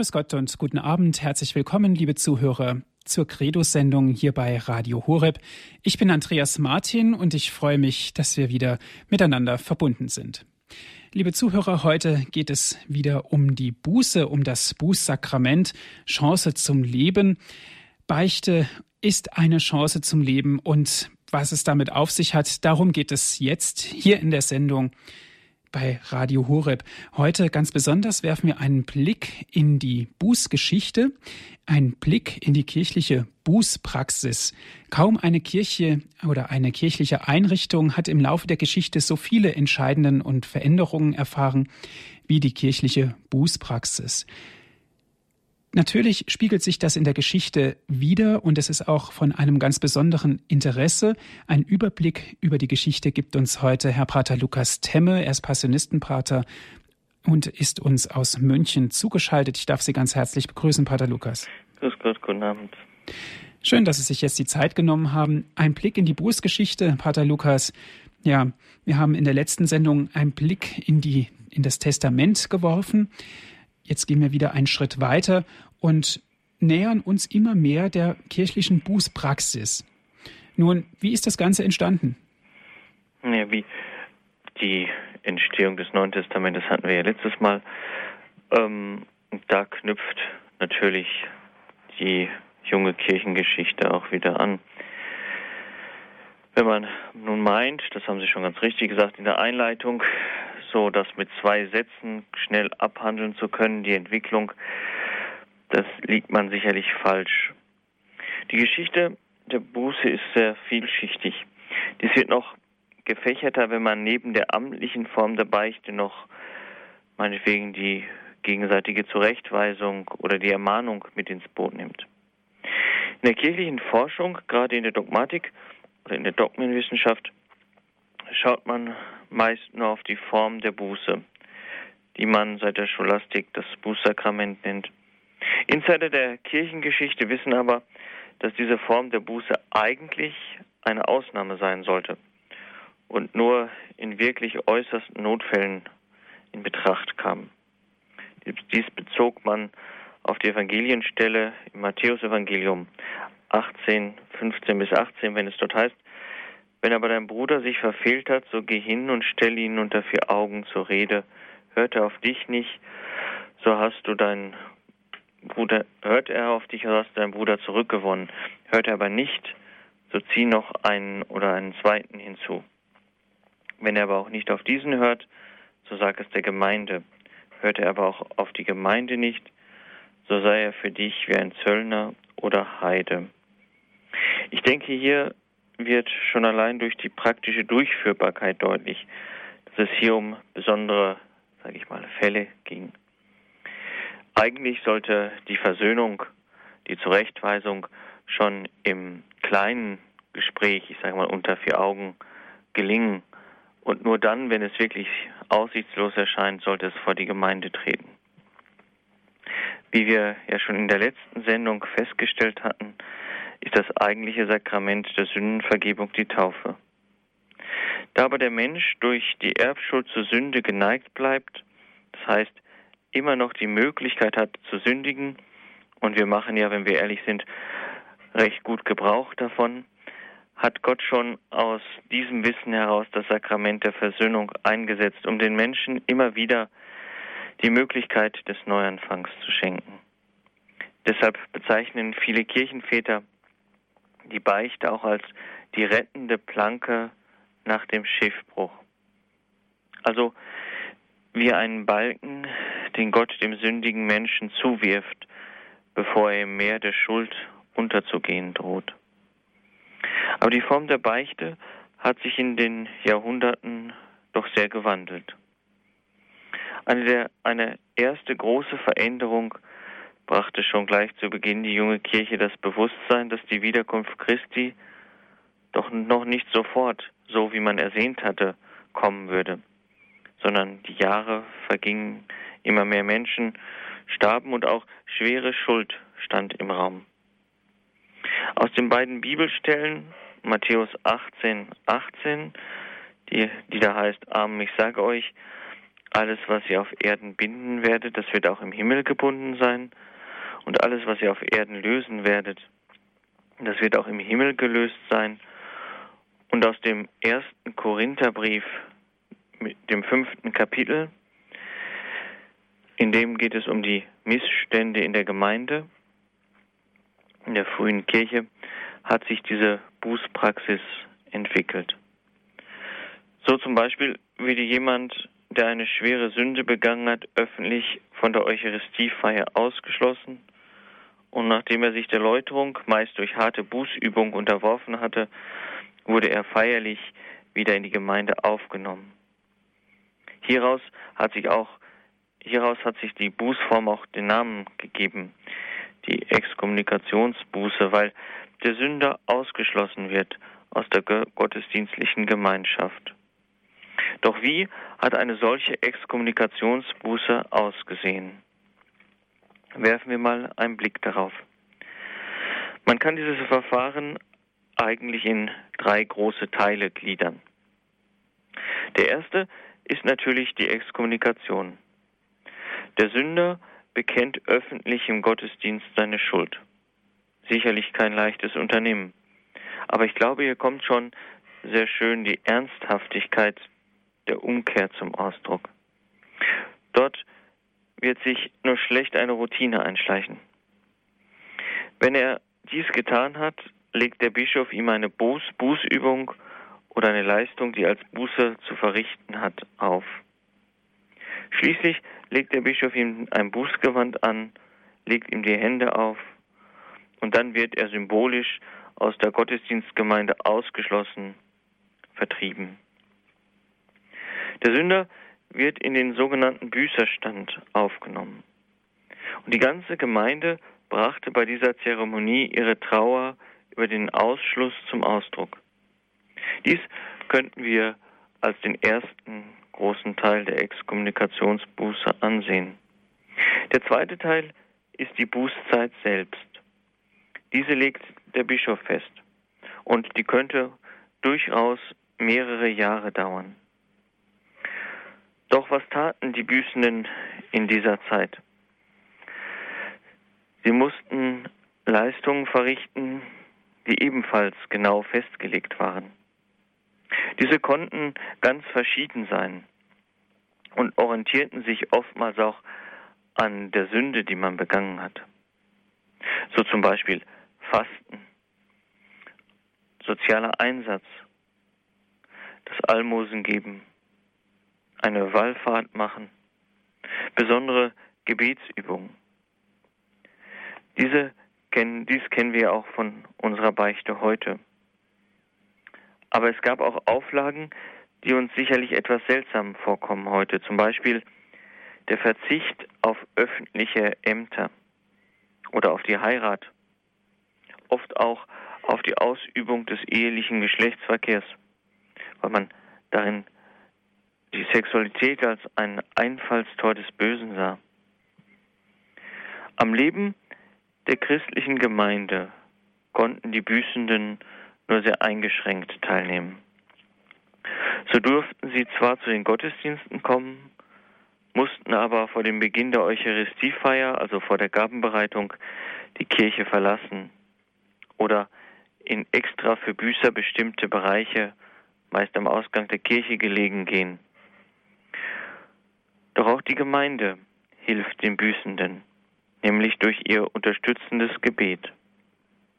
grüß Gott und guten Abend. Herzlich willkommen, liebe Zuhörer, zur Credo-Sendung hier bei Radio Horeb. Ich bin Andreas Martin und ich freue mich, dass wir wieder miteinander verbunden sind. Liebe Zuhörer, heute geht es wieder um die Buße, um das Bußsakrament, Chance zum Leben. Beichte ist eine Chance zum Leben und was es damit auf sich hat, darum geht es jetzt hier in der Sendung bei Radio Horeb. Heute ganz besonders werfen wir einen Blick in die Bußgeschichte, einen Blick in die kirchliche Bußpraxis. Kaum eine Kirche oder eine kirchliche Einrichtung hat im Laufe der Geschichte so viele Entscheidungen und Veränderungen erfahren wie die kirchliche Bußpraxis. Natürlich spiegelt sich das in der Geschichte wider und es ist auch von einem ganz besonderen Interesse. Ein Überblick über die Geschichte gibt uns heute Herr Pater Lukas Temme. Er ist Passionistenpater und ist uns aus München zugeschaltet. Ich darf Sie ganz herzlich begrüßen, Pater Lukas. Grüß Gott, guten Abend. Schön, dass Sie sich jetzt die Zeit genommen haben. Ein Blick in die Bußgeschichte, Pater Lukas. Ja, wir haben in der letzten Sendung einen Blick in die, in das Testament geworfen. Jetzt gehen wir wieder einen Schritt weiter und nähern uns immer mehr der kirchlichen Bußpraxis. Nun, wie ist das Ganze entstanden? Ja, wie die Entstehung des Neuen Testamentes hatten wir ja letztes Mal. Ähm, da knüpft natürlich die junge Kirchengeschichte auch wieder an. Wenn man nun meint, das haben Sie schon ganz richtig gesagt in der Einleitung, so das mit zwei Sätzen schnell abhandeln zu können, die Entwicklung, das liegt man sicherlich falsch. Die Geschichte der Buße ist sehr vielschichtig. Dies wird noch gefächerter, wenn man neben der amtlichen Form der Beichte noch meinetwegen die gegenseitige Zurechtweisung oder die Ermahnung mit ins Boot nimmt. In der kirchlichen Forschung, gerade in der Dogmatik oder in der Dogmenwissenschaft, schaut man meist nur auf die Form der Buße, die man seit der Scholastik das Bußsakrament nennt. Insider der Kirchengeschichte wissen aber, dass diese Form der Buße eigentlich eine Ausnahme sein sollte und nur in wirklich äußersten Notfällen in Betracht kam. Dies bezog man auf die Evangelienstelle im Matthäusevangelium 18, 15 bis 18, wenn es dort heißt, wenn aber dein Bruder sich verfehlt hat, so geh hin und stell ihn unter vier Augen zur Rede. Hört er auf dich nicht, so hast du deinen Bruder, hört er auf dich, so hast du deinen Bruder zurückgewonnen. Hört er aber nicht, so zieh noch einen oder einen zweiten hinzu. Wenn er aber auch nicht auf diesen hört, so sag es der Gemeinde. Hört er aber auch auf die Gemeinde nicht, so sei er für dich wie ein Zöllner oder Heide. Ich denke, hier wird schon allein durch die praktische Durchführbarkeit deutlich, dass es hier um besondere, sage ich mal, Fälle ging. Eigentlich sollte die Versöhnung, die Zurechtweisung schon im kleinen Gespräch, ich sage mal unter vier Augen, gelingen. Und nur dann, wenn es wirklich aussichtslos erscheint, sollte es vor die Gemeinde treten. Wie wir ja schon in der letzten Sendung festgestellt hatten, ist das eigentliche Sakrament der Sündenvergebung die Taufe. Da aber der Mensch durch die Erbschuld zur Sünde geneigt bleibt, das heißt immer noch die Möglichkeit hat zu sündigen, und wir machen ja, wenn wir ehrlich sind, recht gut Gebrauch davon, hat Gott schon aus diesem Wissen heraus das Sakrament der Versöhnung eingesetzt, um den Menschen immer wieder die Möglichkeit des Neuanfangs zu schenken. Deshalb bezeichnen viele Kirchenväter die Beichte auch als die rettende Planke nach dem Schiffbruch. Also wie einen Balken, den Gott dem sündigen Menschen zuwirft, bevor er im Meer der Schuld unterzugehen droht. Aber die Form der Beichte hat sich in den Jahrhunderten doch sehr gewandelt. Eine, der, eine erste große Veränderung brachte schon gleich zu Beginn die junge Kirche das Bewusstsein, dass die Wiederkunft Christi doch noch nicht sofort, so wie man ersehnt hatte, kommen würde, sondern die Jahre vergingen, immer mehr Menschen starben und auch schwere Schuld stand im Raum. Aus den beiden Bibelstellen, Matthäus 18, 18, die, die da heißt, Amen, ich sage euch, alles, was ihr auf Erden binden werdet, das wird auch im Himmel gebunden sein. Und alles, was ihr auf Erden lösen werdet, das wird auch im Himmel gelöst sein. Und aus dem ersten Korintherbrief, dem fünften Kapitel, in dem geht es um die Missstände in der Gemeinde, in der frühen Kirche, hat sich diese Bußpraxis entwickelt. So zum Beispiel würde jemand, der eine schwere Sünde begangen hat, öffentlich von der Eucharistiefeier ausgeschlossen und nachdem er sich der Läuterung meist durch harte Bußübung unterworfen hatte, wurde er feierlich wieder in die Gemeinde aufgenommen. Hieraus hat sich auch hieraus hat sich die Bußform auch den Namen gegeben, die Exkommunikationsbuße, weil der Sünder ausgeschlossen wird aus der gottesdienstlichen Gemeinschaft. Doch wie hat eine solche Exkommunikationsbuße ausgesehen? Werfen wir mal einen Blick darauf. Man kann dieses Verfahren eigentlich in drei große Teile gliedern. Der erste ist natürlich die Exkommunikation. Der Sünder bekennt öffentlich im Gottesdienst seine Schuld. Sicherlich kein leichtes Unternehmen. Aber ich glaube, hier kommt schon sehr schön die Ernsthaftigkeit der Umkehr zum Ausdruck. Dort wird sich nur schlecht eine Routine einschleichen. Wenn er dies getan hat, legt der Bischof ihm eine Buß Bußübung oder eine Leistung, die als Buße zu verrichten hat, auf. Schließlich legt der Bischof ihm ein Bußgewand an, legt ihm die Hände auf und dann wird er symbolisch aus der Gottesdienstgemeinde ausgeschlossen, vertrieben. Der Sünder wird in den sogenannten Büßerstand aufgenommen. Und die ganze Gemeinde brachte bei dieser Zeremonie ihre Trauer über den Ausschluss zum Ausdruck. Dies könnten wir als den ersten großen Teil der Exkommunikationsbuße ansehen. Der zweite Teil ist die Bußzeit selbst. Diese legt der Bischof fest und die könnte durchaus mehrere Jahre dauern. Doch was taten die Büßenden in dieser Zeit? Sie mussten Leistungen verrichten, die ebenfalls genau festgelegt waren. Diese konnten ganz verschieden sein und orientierten sich oftmals auch an der Sünde, die man begangen hat. So zum Beispiel Fasten, sozialer Einsatz, das Almosen geben, eine Wallfahrt machen, besondere Gebetsübungen. Diese kennen, dies kennen wir auch von unserer Beichte heute. Aber es gab auch Auflagen, die uns sicherlich etwas seltsam vorkommen heute. Zum Beispiel der Verzicht auf öffentliche Ämter oder auf die Heirat, oft auch auf die Ausübung des ehelichen Geschlechtsverkehrs, weil man darin die Sexualität als ein Einfallstor des Bösen sah. Am Leben der christlichen Gemeinde konnten die Büßenden nur sehr eingeschränkt teilnehmen. So durften sie zwar zu den Gottesdiensten kommen, mussten aber vor dem Beginn der Eucharistiefeier, also vor der Gabenbereitung, die Kirche verlassen oder in extra für Büßer bestimmte Bereiche, meist am Ausgang der Kirche gelegen, gehen. Doch auch die Gemeinde hilft den Büßenden, nämlich durch ihr unterstützendes Gebet.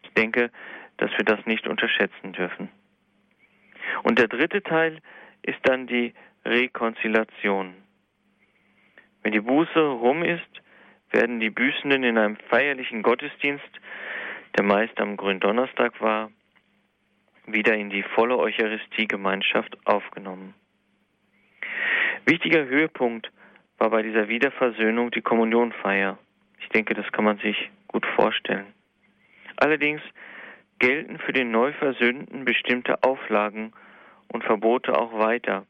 Ich denke, dass wir das nicht unterschätzen dürfen. Und der dritte Teil ist dann die Rekonziliation. Wenn die Buße rum ist, werden die Büßenden in einem feierlichen Gottesdienst, der meist am Gründonnerstag war, wieder in die volle Eucharistiegemeinschaft aufgenommen. Wichtiger Höhepunkt war bei dieser Wiederversöhnung die Kommunionfeier. Ich denke, das kann man sich gut vorstellen. Allerdings gelten für den Neuversöhnten bestimmte Auflagen und Verbote auch weiter,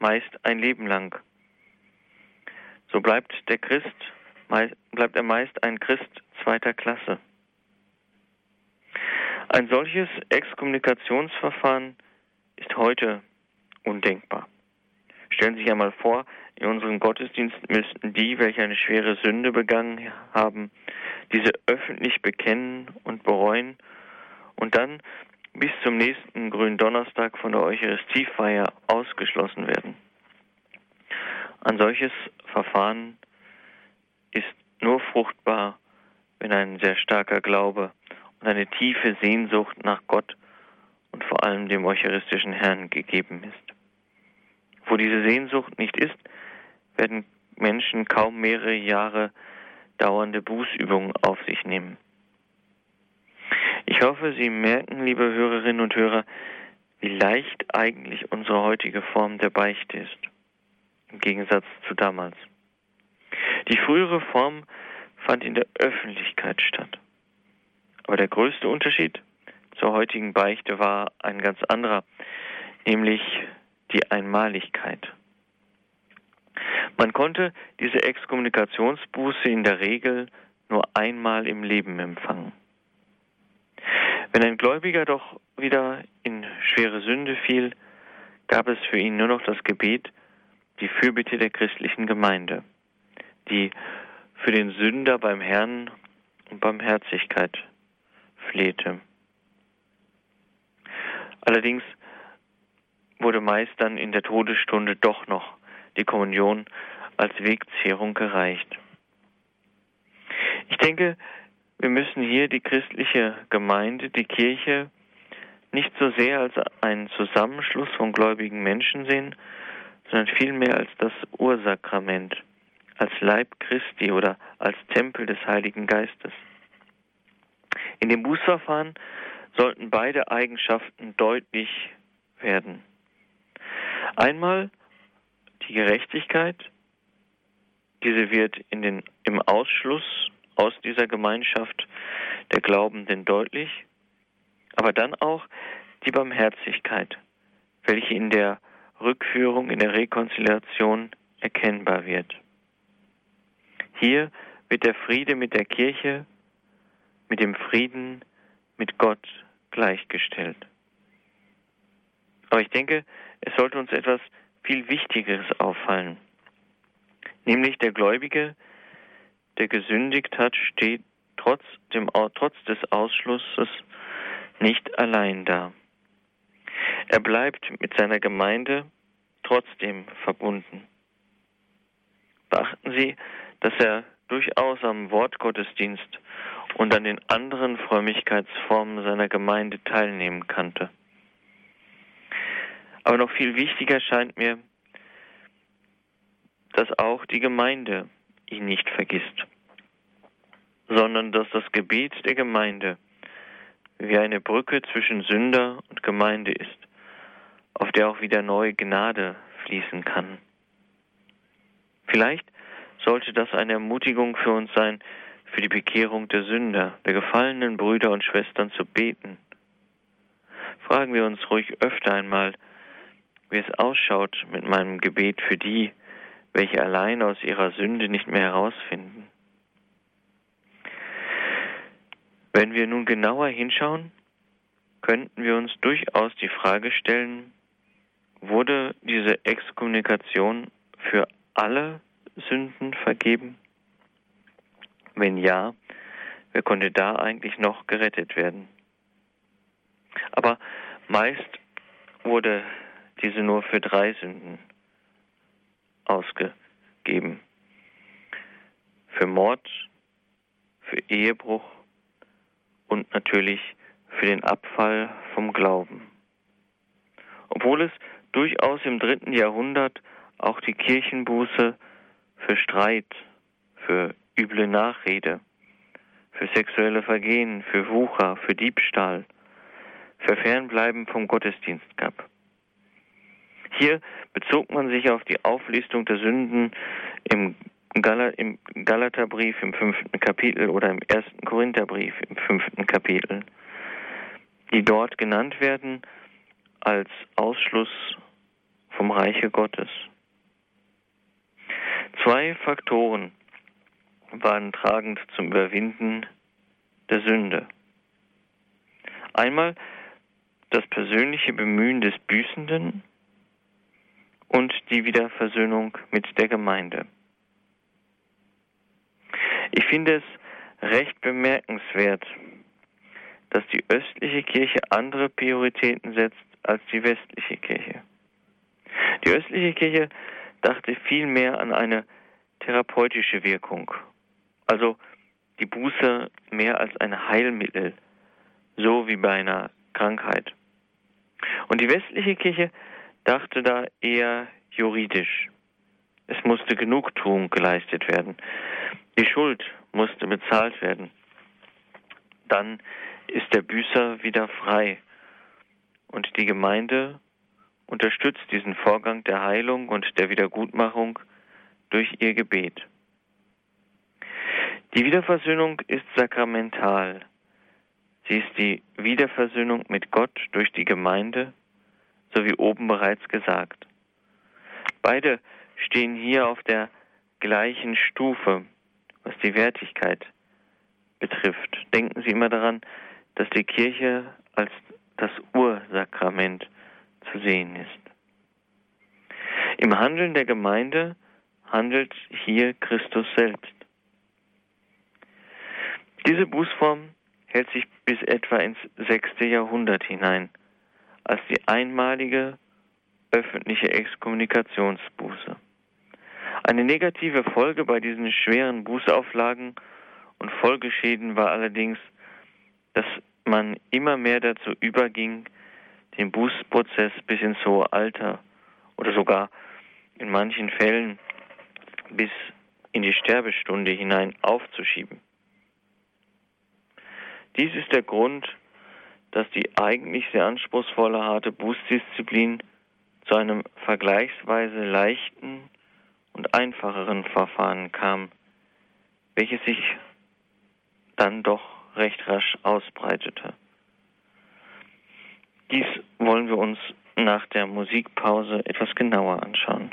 meist ein Leben lang. So bleibt der Christ, bleibt er meist ein Christ zweiter Klasse. Ein solches Exkommunikationsverfahren ist heute undenkbar. Stellen Sie sich einmal vor, in unserem Gottesdienst müssten die, welche eine schwere Sünde begangen haben, diese öffentlich bekennen und bereuen und dann bis zum nächsten grünen Donnerstag von der Eucharistiefeier ausgeschlossen werden. Ein solches Verfahren ist nur fruchtbar, wenn ein sehr starker Glaube und eine tiefe Sehnsucht nach Gott und vor allem dem eucharistischen Herrn gegeben ist. Wo diese Sehnsucht nicht ist, werden Menschen kaum mehrere Jahre dauernde Bußübungen auf sich nehmen. Ich hoffe, Sie merken, liebe Hörerinnen und Hörer, wie leicht eigentlich unsere heutige Form der Beichte ist, im Gegensatz zu damals. Die frühere Form fand in der Öffentlichkeit statt. Aber der größte Unterschied zur heutigen Beichte war ein ganz anderer, nämlich die Einmaligkeit. Man konnte diese Exkommunikationsbuße in der Regel nur einmal im Leben empfangen. Wenn ein Gläubiger doch wieder in schwere Sünde fiel, gab es für ihn nur noch das Gebet, die Fürbitte der christlichen Gemeinde, die für den Sünder beim Herrn um Barmherzigkeit flehte. Allerdings wurde meist dann in der Todesstunde doch noch die Kommunion als Wegzehrung gereicht. Ich denke, wir müssen hier die christliche Gemeinde, die Kirche, nicht so sehr als einen Zusammenschluss von gläubigen Menschen sehen, sondern vielmehr als das Ursakrament, als Leib Christi oder als Tempel des Heiligen Geistes. In dem Bußverfahren sollten beide Eigenschaften deutlich werden. Einmal die Gerechtigkeit, diese wird in den, im Ausschluss aus dieser Gemeinschaft der Glaubenden deutlich, aber dann auch die Barmherzigkeit, welche in der Rückführung, in der Rekonziliation erkennbar wird. Hier wird der Friede mit der Kirche, mit dem Frieden mit Gott gleichgestellt. Aber ich denke, es sollte uns etwas viel Wichtigeres auffallen. Nämlich der Gläubige, der gesündigt hat, steht trotz, dem, trotz des Ausschlusses nicht allein da. Er bleibt mit seiner Gemeinde trotzdem verbunden. Beachten Sie, dass er durchaus am Wortgottesdienst und an den anderen Frömmigkeitsformen seiner Gemeinde teilnehmen kannte. Aber noch viel wichtiger scheint mir, dass auch die Gemeinde ihn nicht vergisst, sondern dass das Gebet der Gemeinde wie eine Brücke zwischen Sünder und Gemeinde ist, auf der auch wieder neue Gnade fließen kann. Vielleicht sollte das eine Ermutigung für uns sein, für die Bekehrung der Sünder, der gefallenen Brüder und Schwestern zu beten. Fragen wir uns ruhig öfter einmal, wie es ausschaut mit meinem Gebet für die, welche allein aus ihrer Sünde nicht mehr herausfinden. Wenn wir nun genauer hinschauen, könnten wir uns durchaus die Frage stellen, wurde diese Exkommunikation für alle Sünden vergeben? Wenn ja, wer konnte da eigentlich noch gerettet werden? Aber meist wurde diese nur für drei Sünden ausgegeben. Für Mord, für Ehebruch und natürlich für den Abfall vom Glauben. Obwohl es durchaus im dritten Jahrhundert auch die Kirchenbuße für Streit, für üble Nachrede, für sexuelle Vergehen, für Wucher, für Diebstahl, für Fernbleiben vom Gottesdienst gab. Hier bezog man sich auf die Auflistung der Sünden im, im Galaterbrief im fünften Kapitel oder im ersten Korintherbrief im fünften Kapitel, die dort genannt werden als Ausschluss vom Reiche Gottes. Zwei Faktoren waren tragend zum Überwinden der Sünde. Einmal das persönliche Bemühen des Büßenden und die Wiederversöhnung mit der Gemeinde. Ich finde es recht bemerkenswert, dass die östliche Kirche andere Prioritäten setzt als die westliche Kirche. Die östliche Kirche dachte vielmehr an eine therapeutische Wirkung, also die Buße mehr als ein Heilmittel, so wie bei einer Krankheit. Und die westliche Kirche dachte da eher juridisch. Es musste Genugtuung geleistet werden. Die Schuld musste bezahlt werden. Dann ist der Büßer wieder frei. Und die Gemeinde unterstützt diesen Vorgang der Heilung und der Wiedergutmachung durch ihr Gebet. Die Wiederversöhnung ist sakramental. Sie ist die Wiederversöhnung mit Gott durch die Gemeinde, so wie oben bereits gesagt. Beide stehen hier auf der gleichen Stufe, was die Wertigkeit betrifft. Denken Sie immer daran, dass die Kirche als das Ursakrament zu sehen ist. Im Handeln der Gemeinde handelt hier Christus selbst. Diese Bußform hält sich bis etwa ins sechste Jahrhundert hinein, als die einmalige öffentliche Exkommunikationsbuße. Eine negative Folge bei diesen schweren Bußauflagen und Folgeschäden war allerdings, dass man immer mehr dazu überging, den Bußprozess bis ins hohe Alter oder sogar in manchen Fällen bis in die Sterbestunde hinein aufzuschieben. Dies ist der Grund, dass die eigentlich sehr anspruchsvolle harte Bußdisziplin zu einem vergleichsweise leichten und einfacheren Verfahren kam, welches sich dann doch recht rasch ausbreitete. Dies wollen wir uns nach der Musikpause etwas genauer anschauen.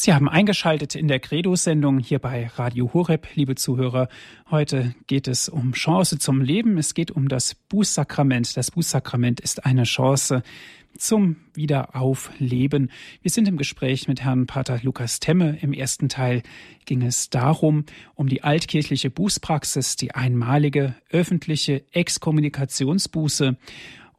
Sie haben eingeschaltet in der Credo-Sendung hier bei Radio Horeb, liebe Zuhörer. Heute geht es um Chance zum Leben. Es geht um das Bußsakrament. Das Bußsakrament ist eine Chance zum Wiederaufleben. Wir sind im Gespräch mit Herrn Pater Lukas Temme. Im ersten Teil ging es darum, um die altkirchliche Bußpraxis, die einmalige öffentliche Exkommunikationsbuße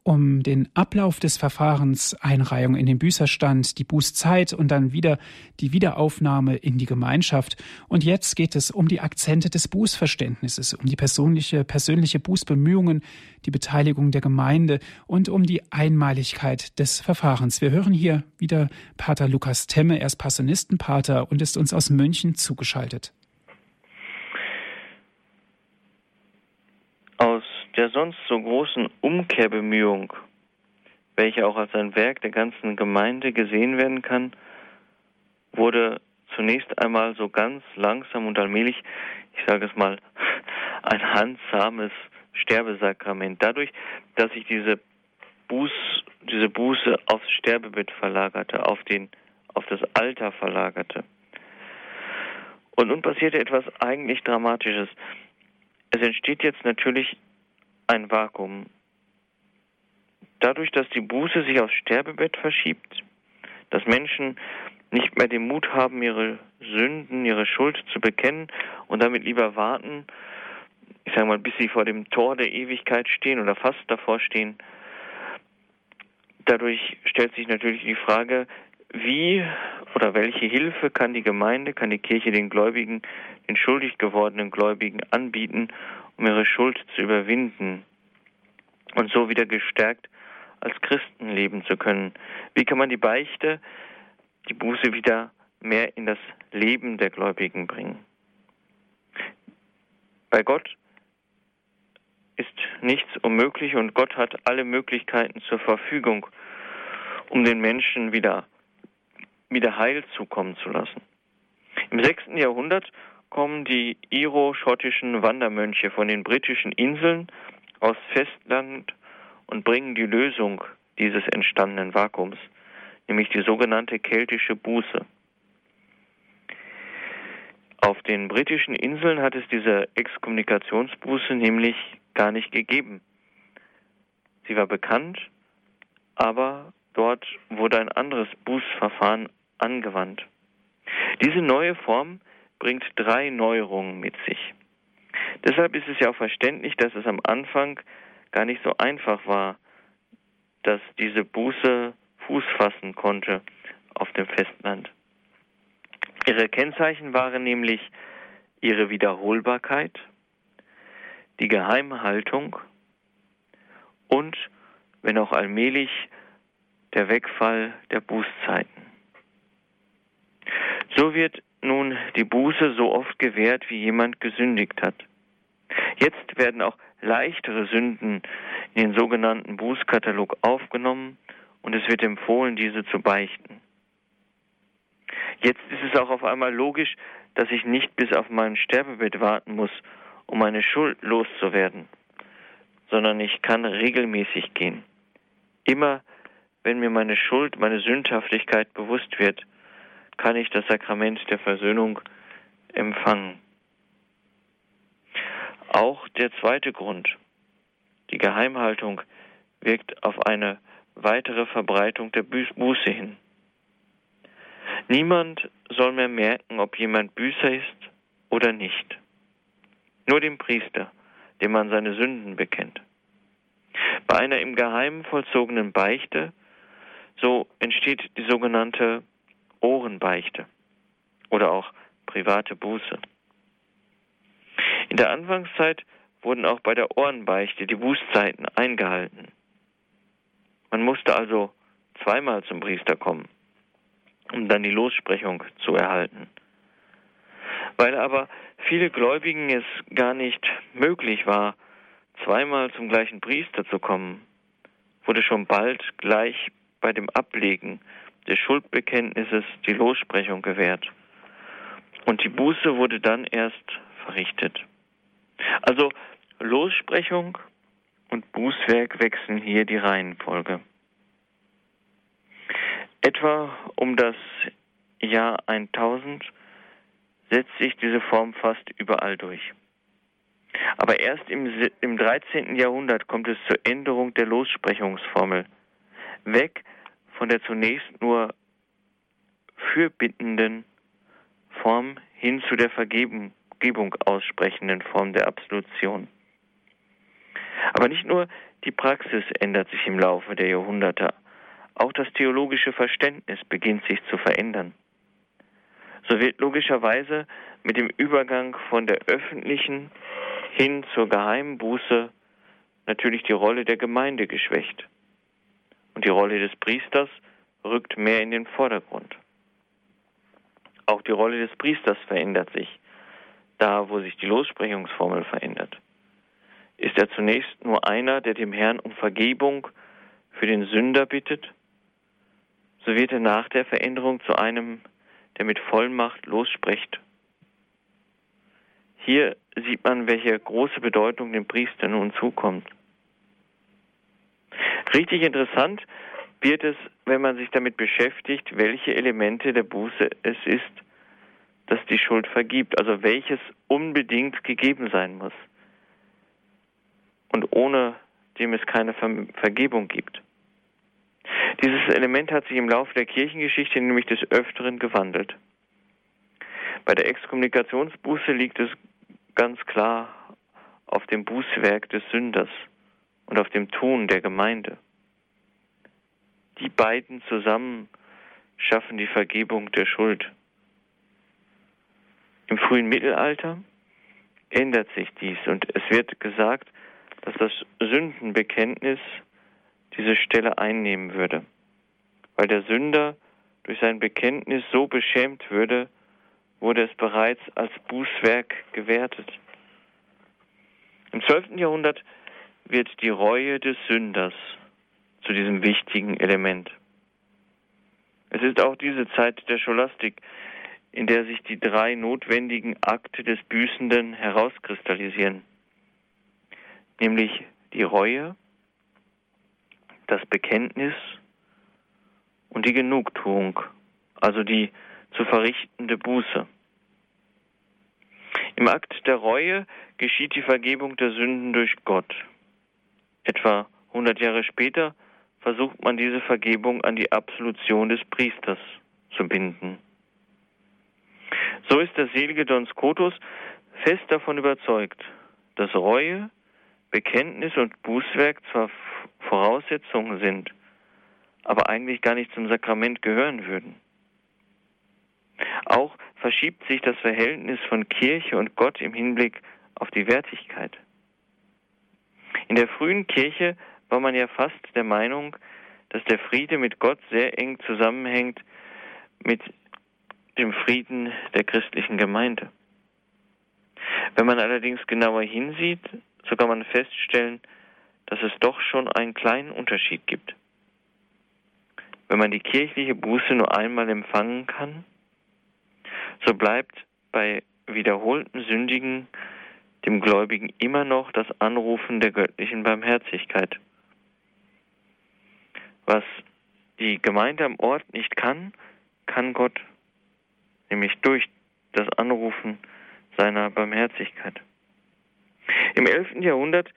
um den Ablauf des Verfahrens, Einreihung in den Büßerstand, die Bußzeit und dann wieder die Wiederaufnahme in die Gemeinschaft. Und jetzt geht es um die Akzente des Bußverständnisses, um die persönliche, persönliche Bußbemühungen, die Beteiligung der Gemeinde und um die Einmaligkeit des Verfahrens. Wir hören hier wieder Pater Lukas Temme, er ist Passionistenpater und ist uns aus München zugeschaltet. Aus der sonst so großen Umkehrbemühung, welche auch als ein Werk der ganzen Gemeinde gesehen werden kann, wurde zunächst einmal so ganz langsam und allmählich, ich sage es mal, ein handsames Sterbesakrament. Dadurch, dass sich diese Buß, diese Buße aufs Sterbebett verlagerte, auf den, auf das Alter verlagerte. Und nun passierte etwas eigentlich Dramatisches. Es entsteht jetzt natürlich ein Vakuum. Dadurch, dass die Buße sich aufs Sterbebett verschiebt, dass Menschen nicht mehr den Mut haben, ihre Sünden, ihre Schuld zu bekennen und damit lieber warten, ich sage mal, bis sie vor dem Tor der Ewigkeit stehen oder fast davor stehen. Dadurch stellt sich natürlich die Frage, wie oder welche Hilfe kann die Gemeinde, kann die Kirche den Gläubigen, den schuldig gewordenen Gläubigen anbieten, um ihre Schuld zu überwinden und so wieder gestärkt als Christen leben zu können? Wie kann man die Beichte, die Buße wieder mehr in das Leben der Gläubigen bringen? Bei Gott ist nichts unmöglich und Gott hat alle Möglichkeiten zur Verfügung, um den Menschen wieder, wieder Heil zukommen zu lassen. Im sechsten Jahrhundert kommen die iro-schottischen Wandermönche von den britischen Inseln aus Festland und bringen die Lösung, dieses entstandenen Vakuums, nämlich die sogenannte keltische Buße. Auf den britischen Inseln hat es diese Exkommunikationsbuße nämlich gar nicht gegeben. Sie war bekannt, aber dort wurde ein anderes Bußverfahren angewandt. Diese neue Form bringt drei Neuerungen mit sich. Deshalb ist es ja auch verständlich, dass es am Anfang gar nicht so einfach war, dass diese Buße Fuß fassen konnte auf dem Festland. Ihre Kennzeichen waren nämlich ihre Wiederholbarkeit, die Geheimhaltung und, wenn auch allmählich, der Wegfall der Bußzeiten. So wird nun die Buße so oft gewährt, wie jemand gesündigt hat. Jetzt werden auch leichtere Sünden in den sogenannten Bußkatalog aufgenommen und es wird empfohlen, diese zu beichten. Jetzt ist es auch auf einmal logisch, dass ich nicht bis auf mein Sterbebett warten muss, um meine Schuld loszuwerden, sondern ich kann regelmäßig gehen. Immer wenn mir meine Schuld, meine Sündhaftigkeit bewusst wird, kann ich das Sakrament der Versöhnung empfangen. Auch der zweite Grund, die Geheimhaltung, wirkt auf eine weitere Verbreitung der Buße hin. Niemand soll mehr merken, ob jemand Büßer ist oder nicht. Nur dem Priester, dem man seine Sünden bekennt. Bei einer im Geheimen vollzogenen Beichte, so entsteht die sogenannte Ohrenbeichte oder auch private Buße. In der Anfangszeit wurden auch bei der Ohrenbeichte die Bußzeiten eingehalten. Man musste also zweimal zum Priester kommen, um dann die Lossprechung zu erhalten. Weil aber viele Gläubigen es gar nicht möglich war, zweimal zum gleichen Priester zu kommen, wurde schon bald gleich bei dem Ablegen des Schuldbekenntnisses die Lossprechung gewährt. Und die Buße wurde dann erst verrichtet. Also Lossprechung und Bußwerk wechseln hier die Reihenfolge. Etwa um das Jahr 1000 setzt sich diese Form fast überall durch. Aber erst im, im 13. Jahrhundert kommt es zur Änderung der Lossprechungsformel. Weg von der zunächst nur fürbittenden Form hin zu der Vergebung aussprechenden Form der Absolution. Aber nicht nur die Praxis ändert sich im Laufe der Jahrhunderte, auch das theologische Verständnis beginnt sich zu verändern. So wird logischerweise mit dem Übergang von der öffentlichen hin zur geheimen Buße natürlich die Rolle der Gemeinde geschwächt. Und die Rolle des Priesters rückt mehr in den Vordergrund. Auch die Rolle des Priesters verändert sich, da wo sich die Lossprechungsformel verändert. Ist er zunächst nur einer, der dem Herrn um Vergebung für den Sünder bittet, so wird er nach der Veränderung zu einem, der mit Vollmacht losspricht. Hier sieht man, welche große Bedeutung dem Priester nun zukommt. Richtig interessant wird es, wenn man sich damit beschäftigt, welche Elemente der Buße es ist, das die Schuld vergibt, also welches unbedingt gegeben sein muss und ohne dem es keine Vergebung gibt. Dieses Element hat sich im Laufe der Kirchengeschichte nämlich des Öfteren gewandelt. Bei der Exkommunikationsbuße liegt es ganz klar auf dem Bußwerk des Sünders und auf dem Tun der Gemeinde. Die beiden zusammen schaffen die Vergebung der Schuld. Im frühen Mittelalter ändert sich dies und es wird gesagt, dass das Sündenbekenntnis diese Stelle einnehmen würde, weil der Sünder durch sein Bekenntnis so beschämt würde, wurde es bereits als Bußwerk gewertet. Im 12. Jahrhundert wird die Reue des Sünders zu diesem wichtigen Element. Es ist auch diese Zeit der Scholastik, in der sich die drei notwendigen Akte des Büßenden herauskristallisieren, nämlich die Reue, das Bekenntnis und die Genugtuung, also die zu verrichtende Buße. Im Akt der Reue geschieht die Vergebung der Sünden durch Gott. Etwa 100 Jahre später versucht man diese Vergebung an die Absolution des Priesters zu binden. So ist der selige Don Scotus fest davon überzeugt, dass Reue, Bekenntnis und Bußwerk zwar Voraussetzungen sind, aber eigentlich gar nicht zum Sakrament gehören würden. Auch verschiebt sich das Verhältnis von Kirche und Gott im Hinblick auf die Wertigkeit. In der frühen Kirche war man ja fast der Meinung, dass der Friede mit Gott sehr eng zusammenhängt mit dem Frieden der christlichen Gemeinde. Wenn man allerdings genauer hinsieht, so kann man feststellen, dass es doch schon einen kleinen Unterschied gibt. Wenn man die kirchliche Buße nur einmal empfangen kann, so bleibt bei wiederholten Sündigen dem Gläubigen immer noch das Anrufen der göttlichen Barmherzigkeit. Was die Gemeinde am Ort nicht kann, kann Gott, nämlich durch das Anrufen seiner Barmherzigkeit. Im 11. Jahrhundert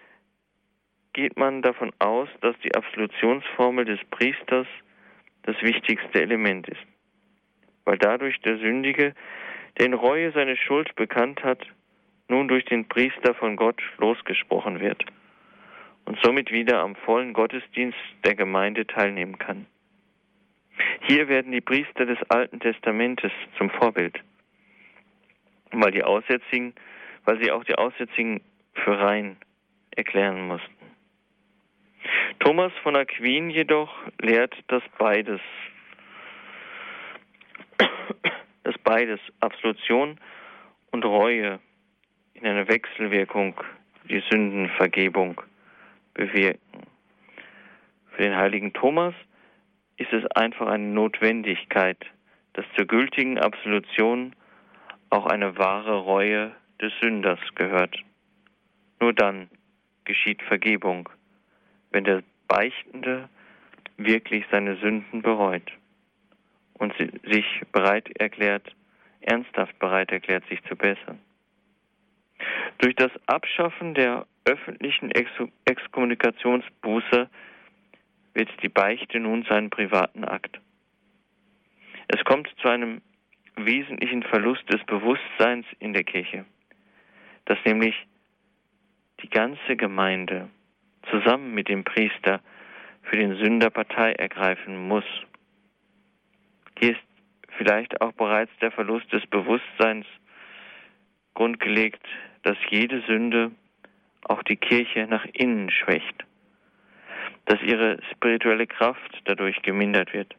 geht man davon aus, dass die Absolutionsformel des Priesters das wichtigste Element ist, weil dadurch der Sündige, der in Reue seine Schuld bekannt hat, nun durch den Priester von Gott losgesprochen wird und somit wieder am vollen Gottesdienst der Gemeinde teilnehmen kann. Hier werden die Priester des Alten Testamentes zum Vorbild, weil die Aussätzigen, weil sie auch die Aussätzigen für rein erklären mussten. Thomas von Aquin jedoch lehrt, dass beides, dass beides, Absolution und Reue, in einer Wechselwirkung die Sündenvergebung bewirken. Für den heiligen Thomas ist es einfach eine Notwendigkeit, dass zur gültigen Absolution auch eine wahre Reue des Sünders gehört. Nur dann geschieht Vergebung, wenn der Beichtende wirklich seine Sünden bereut und sich bereit erklärt, ernsthaft bereit erklärt, sich zu bessern. Durch das Abschaffen der öffentlichen Exkommunikationsbuße wird die Beichte nun seinen privaten Akt. Es kommt zu einem wesentlichen Verlust des Bewusstseins in der Kirche, dass nämlich die ganze Gemeinde zusammen mit dem Priester für den Sünder Partei ergreifen muss. Hier ist vielleicht auch bereits der Verlust des Bewusstseins grundgelegt, dass jede Sünde auch die Kirche nach innen schwächt, dass ihre spirituelle Kraft dadurch gemindert wird.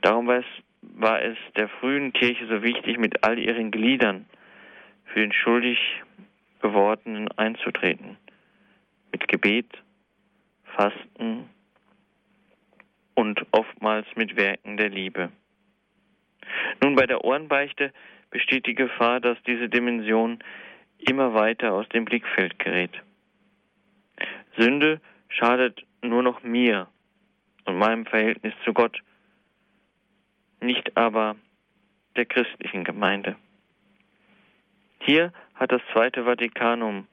Darum war es, war es der frühen Kirche so wichtig, mit all ihren Gliedern für den schuldig gewordenen einzutreten, mit Gebet, Fasten und oftmals mit Werken der Liebe. Nun bei der Ohrenbeichte besteht die Gefahr, dass diese Dimension immer weiter aus dem Blickfeld gerät. Sünde schadet nur noch mir und meinem Verhältnis zu Gott, nicht aber der christlichen Gemeinde. Hier hat das Zweite Vatikanum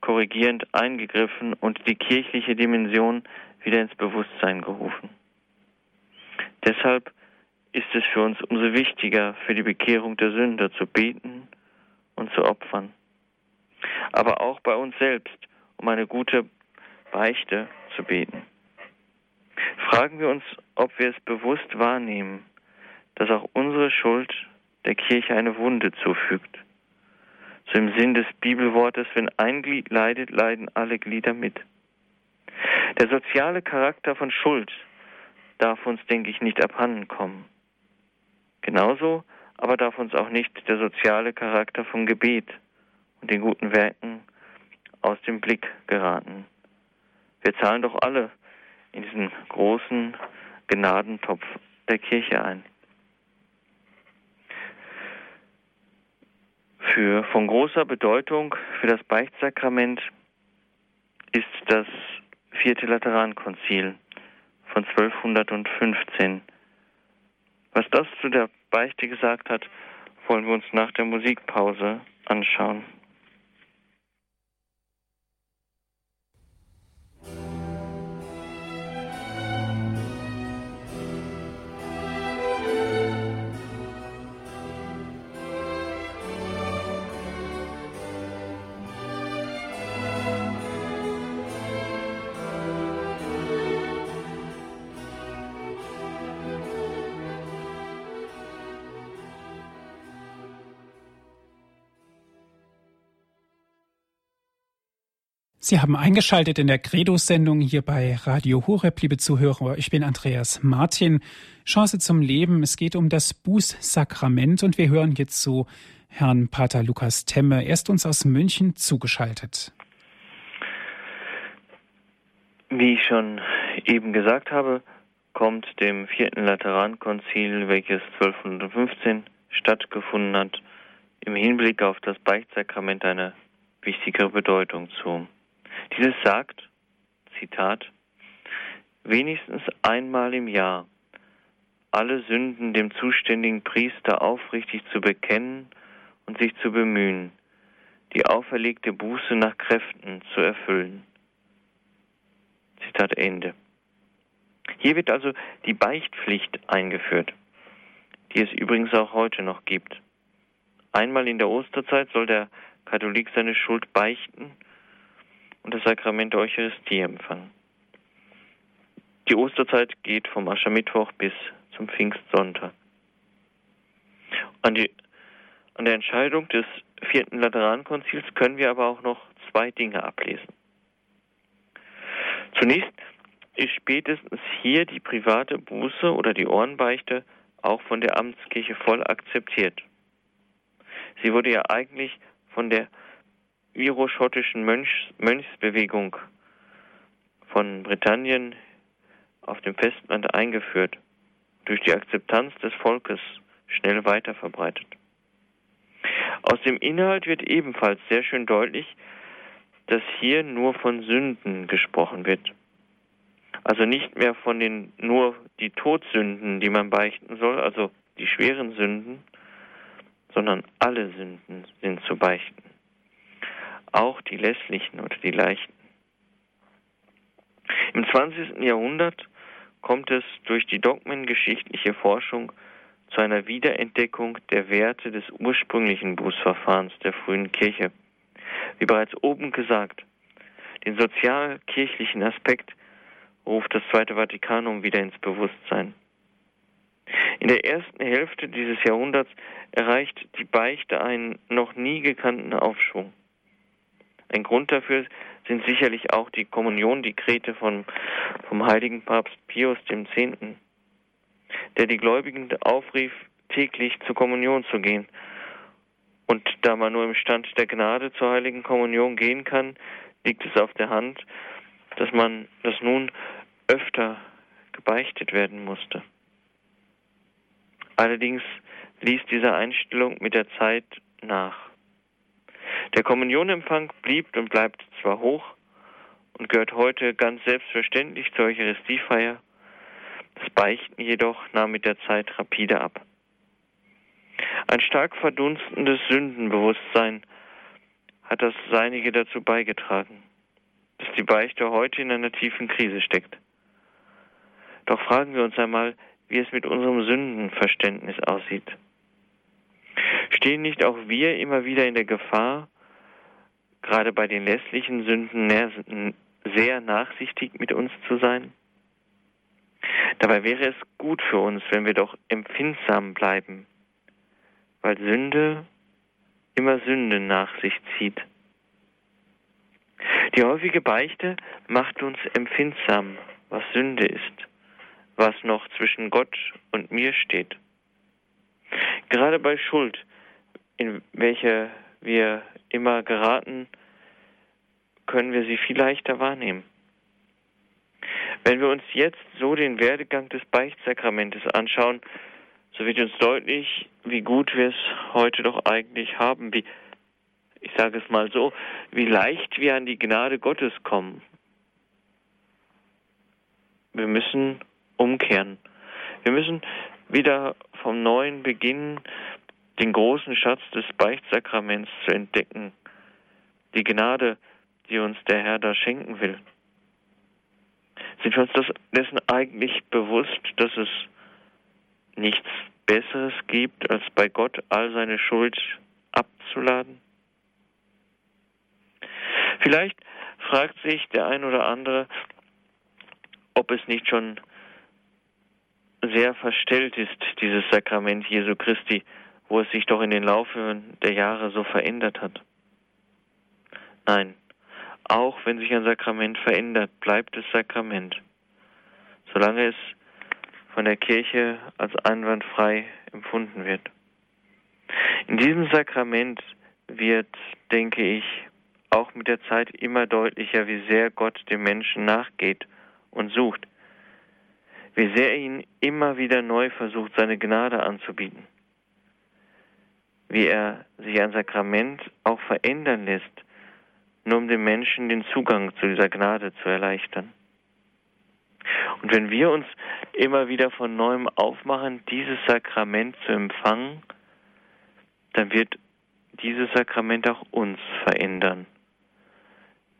korrigierend eingegriffen und die kirchliche Dimension wieder ins Bewusstsein gerufen. Deshalb ist es für uns umso wichtiger, für die Bekehrung der Sünder zu beten und zu opfern aber auch bei uns selbst, um eine gute Beichte zu beten. Fragen wir uns, ob wir es bewusst wahrnehmen, dass auch unsere Schuld der Kirche eine Wunde zufügt. So im Sinn des Bibelwortes, wenn ein Glied leidet, leiden alle Glieder mit. Der soziale Charakter von Schuld darf uns, denke ich, nicht abhanden kommen. Genauso aber darf uns auch nicht der soziale Charakter von Gebet und den guten Werken aus dem Blick geraten. Wir zahlen doch alle in diesen großen Gnadentopf der Kirche ein. Für, von großer Bedeutung für das Beichtsakrament ist das vierte Laterankonzil von 1215. Was das zu der Beichte gesagt hat, wollen wir uns nach der Musikpause anschauen. Sie haben eingeschaltet in der Credo-Sendung hier bei Radio Horeb, liebe Zuhörer. Ich bin Andreas Martin. Chance zum Leben. Es geht um das Bußsakrament und wir hören jetzt zu Herrn Pater Lukas Temme. Er ist uns aus München zugeschaltet. Wie ich schon eben gesagt habe, kommt dem vierten Laterankonzil, welches 1215 stattgefunden hat, im Hinblick auf das Beichtsakrament eine wichtigere Bedeutung zu. Dieses sagt, Zitat, wenigstens einmal im Jahr alle Sünden dem zuständigen Priester aufrichtig zu bekennen und sich zu bemühen, die auferlegte Buße nach Kräften zu erfüllen. Zitat Ende. Hier wird also die Beichtpflicht eingeführt, die es übrigens auch heute noch gibt. Einmal in der Osterzeit soll der Katholik seine Schuld beichten und das Sakrament der Eucharistie empfangen. Die Osterzeit geht vom Aschermittwoch bis zum Pfingstsonntag. An, die, an der Entscheidung des vierten Laterankonzils können wir aber auch noch zwei Dinge ablesen. Zunächst ist spätestens hier die private Buße oder die Ohrenbeichte auch von der Amtskirche voll akzeptiert. Sie wurde ja eigentlich von der iroschottischen Mönchs, Mönchsbewegung von Britannien auf dem Festland eingeführt, durch die Akzeptanz des Volkes schnell weiterverbreitet. Aus dem Inhalt wird ebenfalls sehr schön deutlich, dass hier nur von Sünden gesprochen wird. Also nicht mehr von den nur die Todsünden, die man beichten soll, also die schweren Sünden, sondern alle Sünden sind zu beichten auch die lässlichen oder die leichten. Im 20. Jahrhundert kommt es durch die dogmengeschichtliche Forschung zu einer Wiederentdeckung der Werte des ursprünglichen Bußverfahrens der frühen Kirche. Wie bereits oben gesagt, den sozialkirchlichen Aspekt ruft das Zweite Vatikanum wieder ins Bewusstsein. In der ersten Hälfte dieses Jahrhunderts erreicht die Beichte einen noch nie gekannten Aufschwung. Ein Grund dafür sind sicherlich auch die Kommuniondekrete von, vom heiligen Papst Pius X., der die Gläubigen aufrief, täglich zur Kommunion zu gehen. Und da man nur im Stand der Gnade zur heiligen Kommunion gehen kann, liegt es auf der Hand, dass man, dass nun öfter gebeichtet werden musste. Allerdings ließ diese Einstellung mit der Zeit nach. Der Kommunionempfang blieb und bleibt zwar hoch und gehört heute ganz selbstverständlich zur Eucharistiefeier, das Beichten jedoch nahm mit der Zeit rapide ab. Ein stark verdunstendes Sündenbewusstsein hat das Seinige dazu beigetragen, dass die Beichte heute in einer tiefen Krise steckt. Doch fragen wir uns einmal, wie es mit unserem Sündenverständnis aussieht. Stehen nicht auch wir immer wieder in der Gefahr, gerade bei den lässlichen Sünden sehr nachsichtig mit uns zu sein? Dabei wäre es gut für uns, wenn wir doch empfindsam bleiben, weil Sünde immer Sünde nach sich zieht. Die häufige Beichte macht uns empfindsam, was Sünde ist, was noch zwischen Gott und mir steht. Gerade bei Schuld, in welcher wir immer geraten, können wir sie viel leichter wahrnehmen. Wenn wir uns jetzt so den Werdegang des Beichtsakramentes anschauen, so wird uns deutlich, wie gut wir es heute doch eigentlich haben, wie, ich sage es mal so, wie leicht wir an die Gnade Gottes kommen. wir müssen umkehren. Wir müssen wieder vom Neuen beginnen, den großen Schatz des Beichtsakraments zu entdecken. Die Gnade, die uns der Herr da schenken will. Sind wir uns das, dessen eigentlich bewusst, dass es nichts Besseres gibt, als bei Gott all seine Schuld abzuladen? Vielleicht fragt sich der ein oder andere, ob es nicht schon sehr verstellt ist, dieses Sakrament Jesu Christi, wo es sich doch in den Laufe der Jahre so verändert hat. Nein, auch wenn sich ein Sakrament verändert, bleibt es Sakrament, solange es von der Kirche als einwandfrei empfunden wird. In diesem Sakrament wird, denke ich, auch mit der Zeit immer deutlicher, wie sehr Gott dem Menschen nachgeht und sucht, wie sehr er ihn immer wieder neu versucht, seine Gnade anzubieten, wie er sich ein Sakrament auch verändern lässt, nur um dem Menschen den Zugang zu dieser Gnade zu erleichtern. Und wenn wir uns immer wieder von neuem aufmachen, dieses Sakrament zu empfangen, dann wird dieses Sakrament auch uns verändern,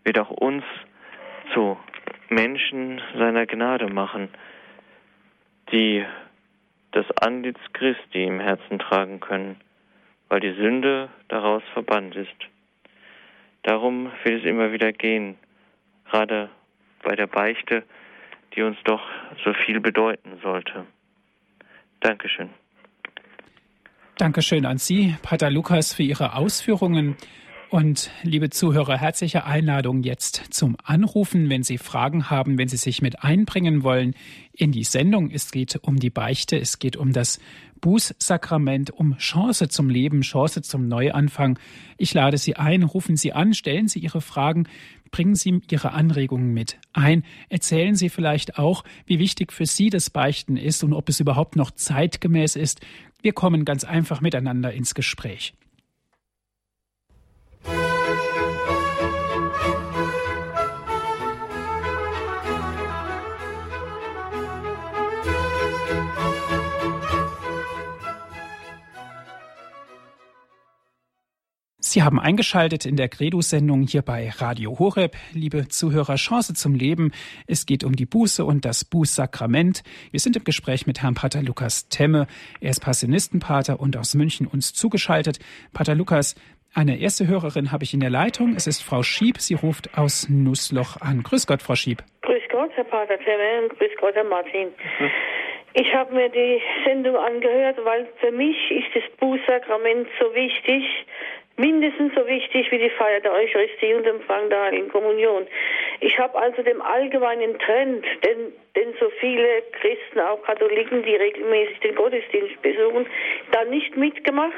wird auch uns zu Menschen seiner Gnade machen, die das Antlitz Christi im Herzen tragen können, weil die Sünde daraus verbannt ist. Darum will es immer wieder gehen, gerade bei der Beichte, die uns doch so viel bedeuten sollte. Dankeschön. Dankeschön an Sie, Pater Lukas, für Ihre Ausführungen. Und liebe Zuhörer, herzliche Einladung jetzt zum Anrufen, wenn Sie Fragen haben, wenn Sie sich mit einbringen wollen in die Sendung. Es geht um die Beichte, es geht um das Bußsakrament, um Chance zum Leben, Chance zum Neuanfang. Ich lade Sie ein, rufen Sie an, stellen Sie Ihre Fragen, bringen Sie Ihre Anregungen mit ein, erzählen Sie vielleicht auch, wie wichtig für Sie das Beichten ist und ob es überhaupt noch zeitgemäß ist. Wir kommen ganz einfach miteinander ins Gespräch. Sie haben eingeschaltet in der Credo-Sendung hier bei Radio Horeb. Liebe Zuhörer, Chance zum Leben. Es geht um die Buße und das Bußsakrament. Wir sind im Gespräch mit Herrn Pater Lukas Temme. Er ist Passionistenpater und aus München uns zugeschaltet. Pater Lukas, eine erste Hörerin habe ich in der Leitung. Es ist Frau Schieb. Sie ruft aus Nussloch an. Grüß Gott, Frau Schieb. Grüß Gott, Herr Pater Temme und grüß Gott, Herr Martin. Mhm. Ich habe mir die Sendung angehört, weil für mich ist das Bußsakrament so wichtig, mindestens so wichtig wie die Feier der Eucharistie und Empfang der Heiligen Kommunion. Ich habe also dem allgemeinen Trend, den, den so viele Christen, auch Katholiken, die regelmäßig den Gottesdienst besuchen, da nicht mitgemacht.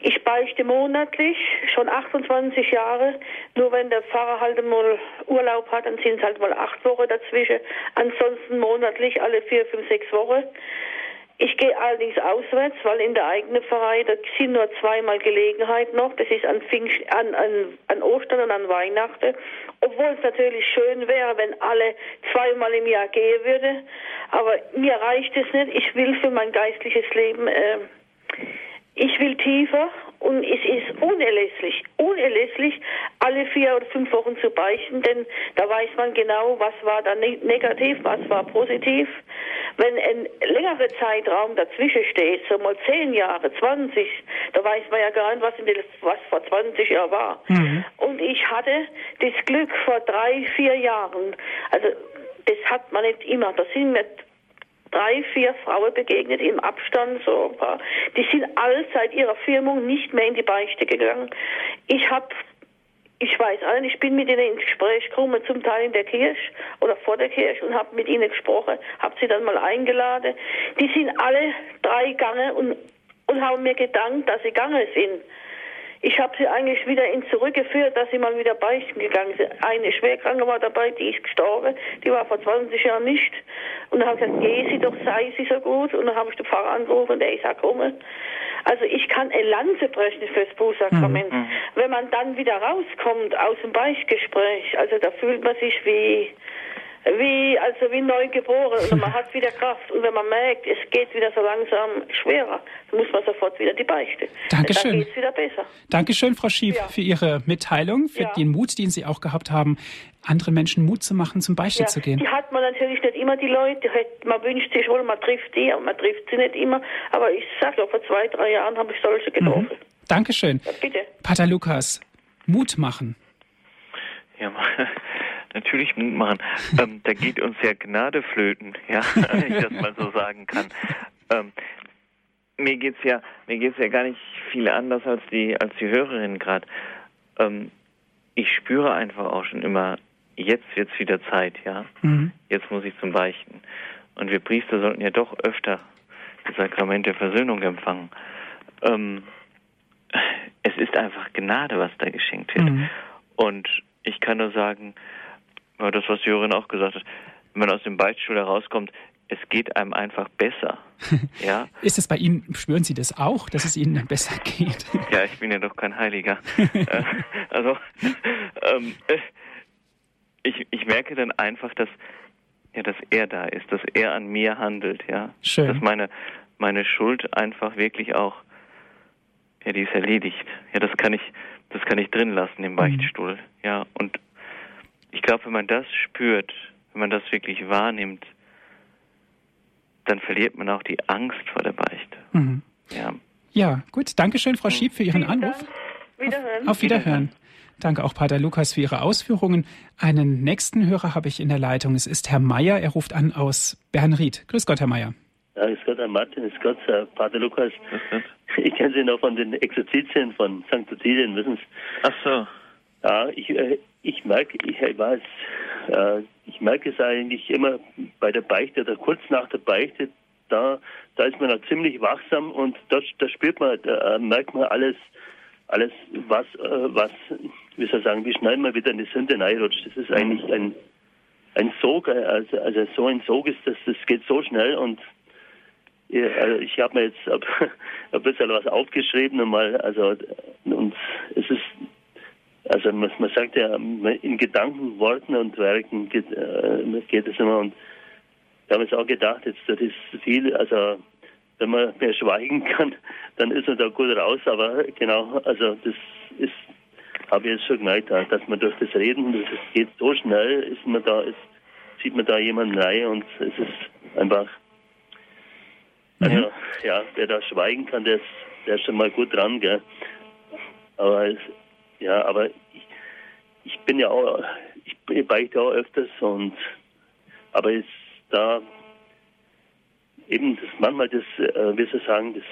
Ich beichte monatlich, schon 28 Jahre. Nur wenn der Pfarrer halt mal Urlaub hat, dann sind es halt mal acht Wochen dazwischen. Ansonsten monatlich alle vier, fünf, sechs Wochen. Ich gehe allerdings auswärts, weil in der eigenen Pfarrei, da sind nur zweimal Gelegenheit noch. Das ist an, an, an, an Ostern und an Weihnachten. Obwohl es natürlich schön wäre, wenn alle zweimal im Jahr gehen würde. Aber mir reicht es nicht. Ich will für mein geistliches Leben, äh, ich will tiefer und es ist unerlässlich, unerlässlich, alle vier oder fünf Wochen zu beichten, denn da weiß man genau, was war da negativ, was war positiv. Wenn ein längerer Zeitraum dazwischen steht, so mal zehn Jahre, 20, da weiß man ja gar nicht, was, in den, was vor 20 Jahren war. Mhm. Und ich hatte das Glück vor drei, vier Jahren, also das hat man nicht immer, da sind mir drei, vier Frauen begegnet im Abstand, so ein paar. Die sind alle seit ihrer Firmung nicht mehr in die Beichte gegangen. Ich habe ich weiß allen, ich bin mit ihnen ins Gespräch gekommen, zum Teil in der Kirche oder vor der Kirche und habe mit ihnen gesprochen, habe sie dann mal eingeladen. Die sind alle drei gegangen und, und haben mir gedankt, dass sie gegangen sind. Ich habe sie eigentlich wieder in zurückgeführt, dass sie mal wieder beichten gegangen sind. Eine Schwerkranke war dabei, die ist gestorben, die war vor 20 Jahren nicht. Und dann habe ich gesagt, geh sie doch, sei sie so gut. Und dann habe ich den Pfarrer angerufen, der ist gekommen. Also ich kann eine Lanze brechen fürs Bußsakrament. Mhm. Wenn man dann wieder rauskommt aus dem Beichtgespräch, also da fühlt man sich wie, wie, also wie neu geboren. Und man hat wieder Kraft. Und wenn man merkt, es geht wieder so langsam schwerer, dann muss man sofort wieder die Beichte. Dankeschön. Dann geht es wieder besser. Dankeschön, Frau Schief, Ja. für Ihre Mitteilung, für Ja. den Mut, den Sie auch gehabt haben, anderen Menschen Mut zu machen, zum Beichte Ja, zu gehen. die hat man natürlich nicht immer, die Leute. Man wünscht sich wohl, man trifft die, aber man trifft sie nicht immer. Aber ich sag doch, vor zwei, drei Jahren habe ich solche Mhm. getroffen. Dankeschön. Ja, bitte. Pater Lukas, Mut machen. Ja, natürlich Mut machen. Ähm, da geht uns ja Gnade flöten, ja, wenn ich das mal so sagen kann. Ähm, mir geht's ja, mir geht's ja gar nicht viel anders als die, als die Hörerin gerade. Ähm, ich spüre einfach auch schon immer, jetzt wird's wieder Zeit, ja. Mhm. Jetzt muss ich zum Beichten. Und wir Priester sollten ja doch öfter das Sakrament der Versöhnung empfangen. Ähm, es ist einfach Gnade, was da geschenkt wird. Mhm. Und ich kann nur sagen, das, was Jorin auch gesagt hat, wenn man aus dem Beichtstuhl herauskommt, es geht einem einfach besser. ja, Ist es bei Ihnen, spüren Sie das auch, dass es Ihnen dann besser geht? ja, ich bin ja doch kein Heiliger. Äh, also, ähm, äh, ich, ich merke dann einfach, dass, ja, dass er da ist, dass er an mir handelt, ja. Schön. Dass meine, meine Schuld einfach wirklich auch, ja, die ist erledigt. Ja, das kann ich, das kann ich drin lassen im Beichtstuhl, ja. Und ich glaube, wenn man das spürt, wenn man das wirklich wahrnimmt, dann verliert man auch die Angst vor der Beichte. Mhm. Ja. Ja, gut. Dankeschön, Frau Schieb, für Ihren Vielen Anruf. Dank. Wiederhören. Auf Wiederhören. Danke auch Pater Lukas für Ihre Ausführungen. Einen nächsten Hörer habe ich in der Leitung. Es ist Herr Meier. Er ruft an aus Bernried. Grüß Gott, Herr Meier. Ja, ist Gott, Herr Martin, ist Gott, Herr Pater Lukas. Ich kenne Sie noch von den Exerzitien von St. Ottilien, wissen Sie. Ach so. Ja, ich, äh, ich merke, ich weiß, äh, ich merke es eigentlich immer bei der Beichte oder kurz nach der Beichte, da, da ist man noch ziemlich wachsam und da, da spürt man, da äh, merkt man alles, alles, was, was, wie soll ich sagen, wie schnell man wieder in die Sünde reinrutscht. Das ist eigentlich ein, ein Sog, also, also so ein Sog ist das, das geht so schnell und also ich habe mir jetzt ein bisschen was aufgeschrieben und mal, also und es ist, also man, man sagt ja, in Gedanken, Worten und Werken geht, äh, geht es immer. Und da habe ich auch gedacht, jetzt das ist viel, also wenn man mehr schweigen kann, dann ist man da gut raus, aber genau, also das ist, habe ich jetzt schon gemerkt, dass man durch das Reden, das geht so schnell, ist man da, ist, sieht man da jemanden rein und es ist einfach also, ja, wer da schweigen kann, der ist, der ist schon mal gut dran, gell. Aber es, ja, aber ich, ich bin ja auch, ich beichte auch öfters und, aber ist da eben das manchmal das, äh, wie soll ich sagen, das,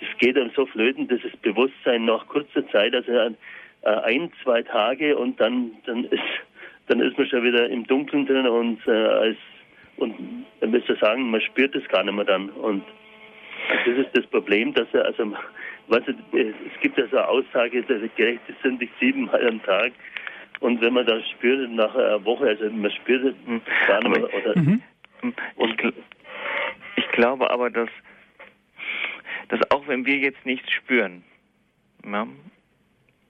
das geht einem so flöten, das ist Bewusstsein nach kurzer Zeit, also äh, ein, zwei Tage und dann, dann ist, dann ist man schon wieder im Dunkeln drin und äh, als und dann müsste sagen, man spürt es gar nicht mehr dann. Und das ist das Problem, dass er, also, weißt du, es gibt ja so eine Aussage, dass Gerechte sind nicht siebenmal am Tag. Und wenn man das spürt nach einer Woche, also man spürt es nicht mehr, oder, Mhm. Ich, gl ich glaube aber, dass, dass auch wenn wir jetzt nichts spüren, ja,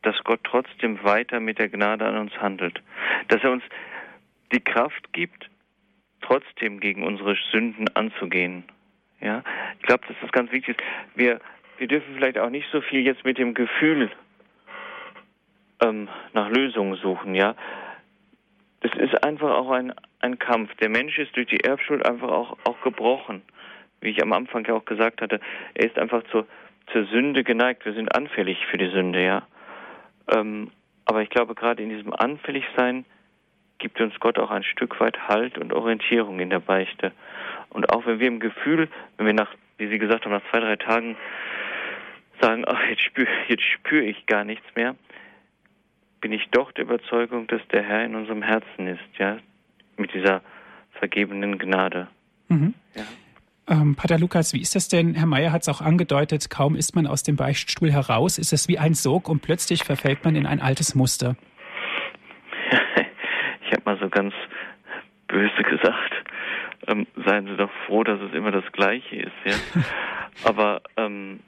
dass Gott trotzdem weiter mit der Gnade an uns handelt. Dass er uns die Kraft gibt, trotzdem gegen unsere Sünden anzugehen. Ja, ich glaube, dass das ganz wichtig ist. Wir, wir dürfen vielleicht auch nicht so viel jetzt mit dem Gefühl ähm, nach Lösungen suchen. Ja, es ist einfach auch ein, ein Kampf. Der Mensch ist durch die Erbschuld einfach auch, auch gebrochen. Wie ich am Anfang ja auch gesagt hatte, er ist einfach zur, zur Sünde geneigt. Wir sind anfällig für die Sünde, ja. Ähm, aber ich glaube, gerade in diesem Anfälligsein gibt uns Gott auch ein Stück weit Halt und Orientierung in der Beichte. Und auch wenn wir im Gefühl, wenn wir nach, wie Sie gesagt haben, nach zwei, drei Tagen sagen, ach, jetzt spüre jetzt spür ich gar nichts mehr, bin ich doch der Überzeugung, dass der Herr in unserem Herzen ist, ja, mit dieser vergebenen Gnade. Mhm. Ja. Ähm, Pater Lukas, wie ist das denn? Herr Meier hat es auch angedeutet, kaum ist man aus dem Beichtstuhl heraus, ist es wie ein Sog und plötzlich verfällt man in ein altes Muster. ich habe mal so ganz böse gesagt, ähm, seien Sie doch froh, dass es immer das Gleiche ist, ja. Aber ähm,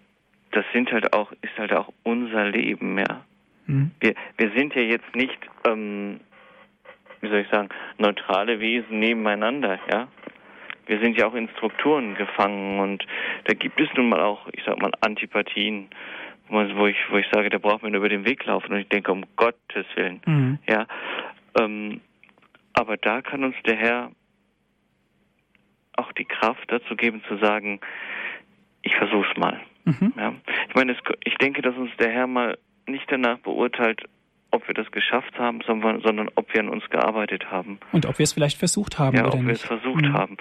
das sind halt auch, ist halt auch unser Leben, ja. Mhm. Wir, wir sind ja jetzt nicht, ähm, wie soll ich sagen, neutrale Wesen nebeneinander, ja. Wir sind ja auch in Strukturen gefangen und da gibt es nun mal auch, ich sag mal, Antipathien, wo ich, wo ich sage, da braucht man über den Weg laufen und ich denke, um Gottes Willen, mhm. ja. Ähm, aber da kann uns der Herr auch die Kraft dazu geben zu sagen, ich versuch's mal. Mhm. Ja. Ich meine, es, ich denke, dass uns der Herr mal nicht danach beurteilt, ob wir das geschafft haben, sondern, sondern ob wir an uns gearbeitet haben. Und ob wir es vielleicht versucht haben ja, oder ob nicht. wir es versucht mhm. haben.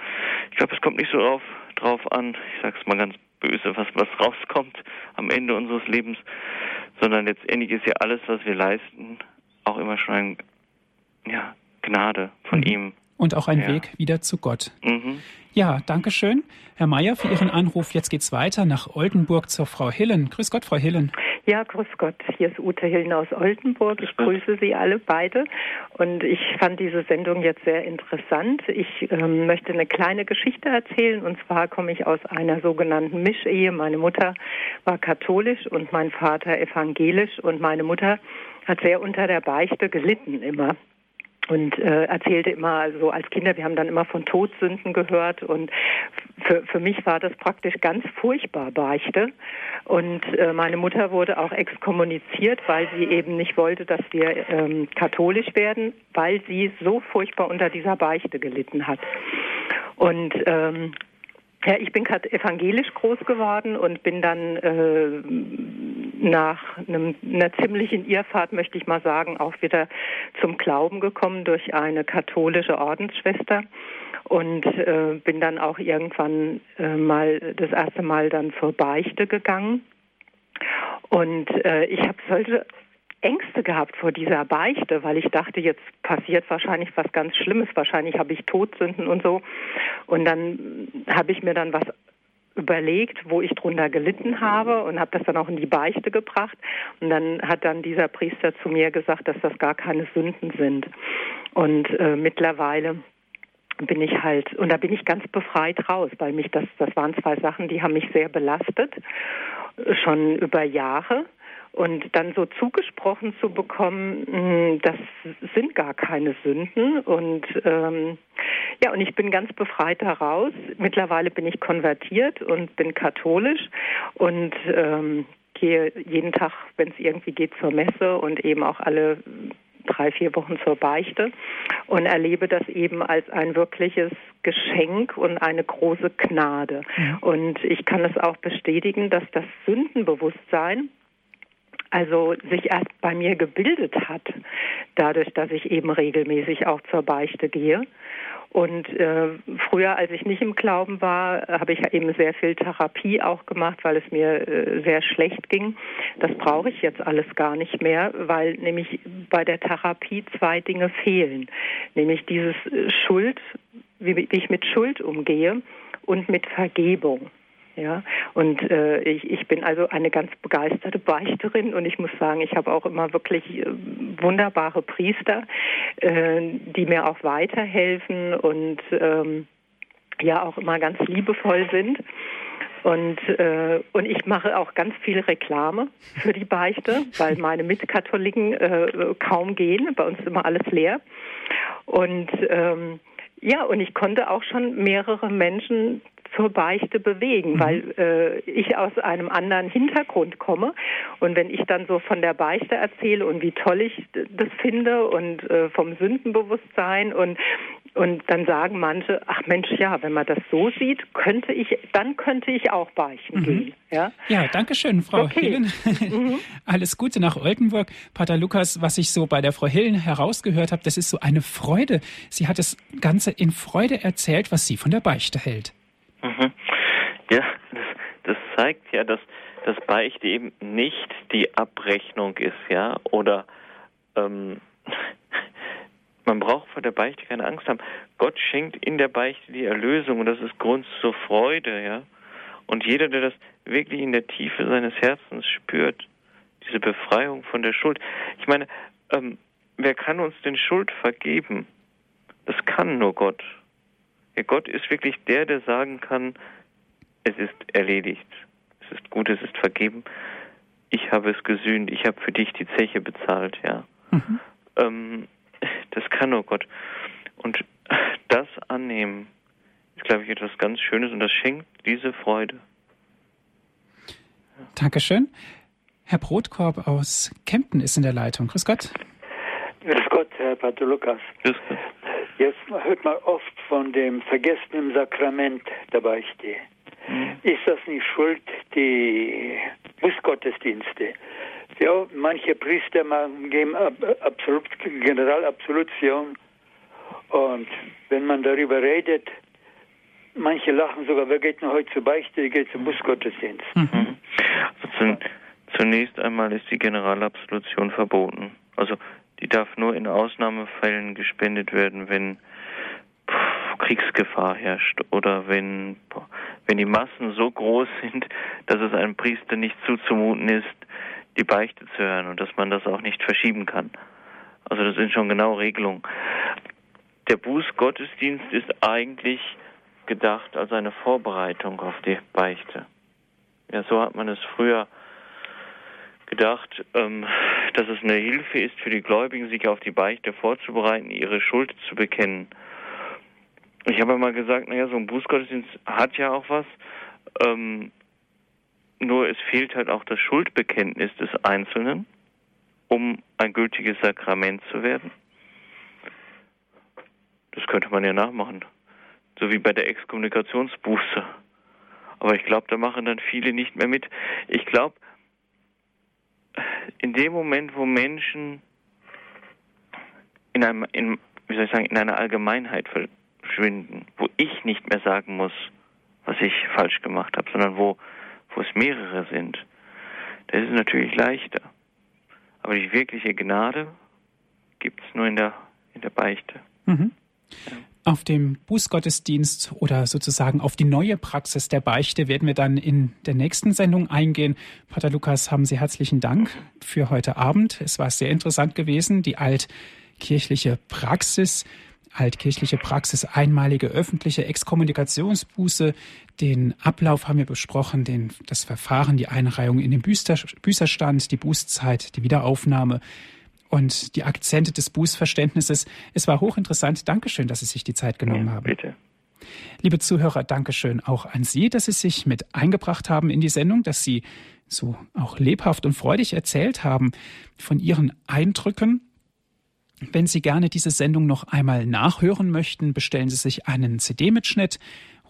Ich glaube, es kommt nicht so drauf, drauf an, ich sage es mal ganz böse, was, was rauskommt am Ende unseres Lebens, sondern letztendlich ist ja alles, was wir leisten, auch immer schon ein, ja, Gnade von mhm. ihm. Und auch ein ja. Weg wieder zu Gott. Mhm. Ja, danke schön, Herr Mayer, für Ihren Anruf. Jetzt geht's weiter nach Oldenburg zur Frau Hillen. Grüß Gott, Frau Hillen. Ja, grüß Gott. Hier ist Ute Hillen aus Oldenburg. Ich grüße Sie alle beide. Und ich fand diese Sendung jetzt sehr interessant. Ich ähm, möchte eine kleine Geschichte erzählen. Und zwar komme ich aus einer sogenannten Mischehe. Meine Mutter war katholisch und mein Vater evangelisch. Und meine Mutter hat sehr unter der Beichte gelitten immer und äh, erzählte immer so als Kinder, wir haben dann immer von Todsünden gehört und für, für mich war das praktisch ganz furchtbar Beichte. Und äh, meine Mutter wurde auch exkommuniziert, weil sie eben nicht wollte, dass wir ähm, katholisch werden, weil sie so furchtbar unter dieser Beichte gelitten hat. Und ähm, ja, ich bin evangelisch groß geworden und bin dann äh, nach einem, einer ziemlichen Irrfahrt, möchte ich mal sagen, auch wieder zum Glauben gekommen durch eine katholische Ordensschwester und äh, bin dann auch irgendwann äh, mal das erste Mal dann zur Beichte gegangen. Und äh, ich habe solche Ängste gehabt vor dieser Beichte, weil ich dachte, jetzt passiert wahrscheinlich was ganz Schlimmes, wahrscheinlich habe ich Todsünden und so. Und dann habe ich mir dann was überlegt, wo ich drunter gelitten habe und habe das dann auch in die Beichte gebracht. Und dann hat dann dieser Priester zu mir gesagt, dass das gar keine Sünden sind. Und äh, mittlerweile bin ich halt, und da bin ich ganz befreit raus, weil mich das, das waren zwei Sachen, die haben mich sehr belastet, schon über Jahre. Und dann so zugesprochen zu bekommen, hm, das sind gar keine Sünden. Und ähm, ja, und ich bin ganz befreit daraus. Mittlerweile bin ich konvertiert und bin katholisch und ähm, gehe jeden Tag, wenn es irgendwie geht, zur Messe und eben auch alle drei, vier Wochen zur Beichte und erlebe das eben als ein wirkliches Geschenk und eine große Gnade. Ja. Und ich kann es auch bestätigen, dass das Sündenbewusstsein also sich erst bei mir gebildet hat, dadurch, dass ich eben regelmäßig auch zur Beichte gehe. Und äh, früher, als ich nicht im Glauben war, habe ich eben sehr viel Therapie auch gemacht, weil es mir äh, sehr schlecht ging. Das brauche ich jetzt alles gar nicht mehr, weil nämlich bei der Therapie zwei Dinge fehlen. Nämlich dieses Schuld, wie, wie ich mit Schuld umgehe und mit Vergebung. Ja, und äh, ich, ich bin also eine ganz begeisterte Beichterin und ich muss sagen, ich habe auch immer wirklich äh, wunderbare Priester, äh, die mir auch weiterhelfen und ähm, ja auch immer ganz liebevoll sind. Und, äh, und ich mache auch ganz viel Reklame für die Beichte, weil meine Mitkatholiken äh, kaum gehen. Bei uns ist immer alles leer. Und ähm, ja, und ich konnte auch schon mehrere Menschen zur Beichte bewegen, mhm. weil äh, ich aus einem anderen Hintergrund komme. Und wenn ich dann so von der Beichte erzähle und wie toll ich das finde und äh, vom Sündenbewusstsein und und dann sagen manche, ach Mensch, ja, wenn man das so sieht, könnte ich, dann könnte ich auch beichten mhm. gehen. Ja, ja danke schön, Frau okay. Hillen. Mhm. Alles Gute nach Oldenburg. Pater Lukas, was ich so bei der Frau Hillen herausgehört habe, das ist so eine Freude. Sie hat das Ganze in Freude erzählt, was sie von der Beichte hält. Mhm. Ja, das, das zeigt ja, dass das Beichte eben nicht die Abrechnung ist, ja, oder ähm, man braucht vor der Beichte keine Angst haben. Gott schenkt in der Beichte die Erlösung und das ist Grund zur Freude, ja. Und jeder, der das wirklich in der Tiefe seines Herzens spürt, diese Befreiung von der Schuld. Ich meine, ähm, wer kann uns denn Schuld vergeben? Das kann nur Gott. Ja, Gott ist wirklich der, der sagen kann, es ist erledigt, es ist gut, es ist vergeben, ich habe es gesühnt, ich habe für dich die Zeche bezahlt, ja. Mhm. Ähm, das kann kann nur Gott. Und das annehmen ist, glaube ich, etwas ganz Schönes und das schenkt diese Freude. Dankeschön. Herr Brotkorb aus Kempten ist in der Leitung. Grüß Gott. Grüß Gott, Herr Pater Lukas. Grüß Gott. Jetzt hört man oft von dem vergessenen Sakrament der Beichte. Mhm. Ist das nicht schuld, die Bußgottesdienste? Ja, manche Priester geben Absolut, Generalabsolution und wenn man darüber redet, manche lachen sogar, wer geht denn heute zur Beichte, wer geht zum Bußgottesdienst. Mhm. Also zunächst einmal ist die Generalabsolution verboten. Also die darf nur in Ausnahmefällen gespendet werden, wenn Kriegsgefahr herrscht oder wenn, wenn die Massen so groß sind, dass es einem Priester nicht zuzumuten ist, die Beichte zu hören und dass man das auch nicht verschieben kann. Also das sind schon genau Regelungen. Der Bußgottesdienst ist eigentlich gedacht als eine Vorbereitung auf die Beichte. Ja, so hat man es früher gedacht, ähm, dass es eine Hilfe ist für die Gläubigen, sich auf die Beichte vorzubereiten, ihre Schuld zu bekennen. Ich habe mal gesagt, naja, so ein Bußgottesdienst hat ja auch was, ähm, nur es fehlt halt auch das Schuldbekenntnis des Einzelnen, um ein gültiges Sakrament zu werden. Das könnte man ja nachmachen, so wie bei der Exkommunikationsbuße. Aber ich glaube, da machen dann viele nicht mehr mit. Ich glaube, in dem Moment, wo Menschen in einem, in, wie soll ich sagen, in einer Allgemeinheit verschwinden, wo ich nicht mehr sagen muss, was ich falsch gemacht habe, sondern wo, wo es mehrere sind, das ist natürlich leichter. Aber die wirkliche Gnade gibt es nur in der, in der Beichte. Mhm. Ja. Auf dem Bußgottesdienst oder sozusagen auf die neue Praxis der Beichte werden wir dann in der nächsten Sendung eingehen. Pater Lukas, haben Sie herzlichen Dank für heute Abend. Es war sehr interessant gewesen, die altkirchliche Praxis altkirchliche Praxis, einmalige öffentliche Exkommunikationsbuße. Den Ablauf haben wir besprochen, den, das Verfahren, die Einreihung in den Büßer, Büßerstand, die Bußzeit, die Wiederaufnahme, und die Akzente des Bußverständnisses. Es war hochinteressant. Dankeschön, dass Sie sich die Zeit genommen ja, haben. Bitte. Liebe Zuhörer, Dankeschön auch an Sie, dass Sie sich mit eingebracht haben in die Sendung, dass Sie so auch lebhaft und freudig erzählt haben von Ihren Eindrücken. Wenn Sie gerne diese Sendung noch einmal nachhören möchten, bestellen Sie sich einen CD-Mitschnitt.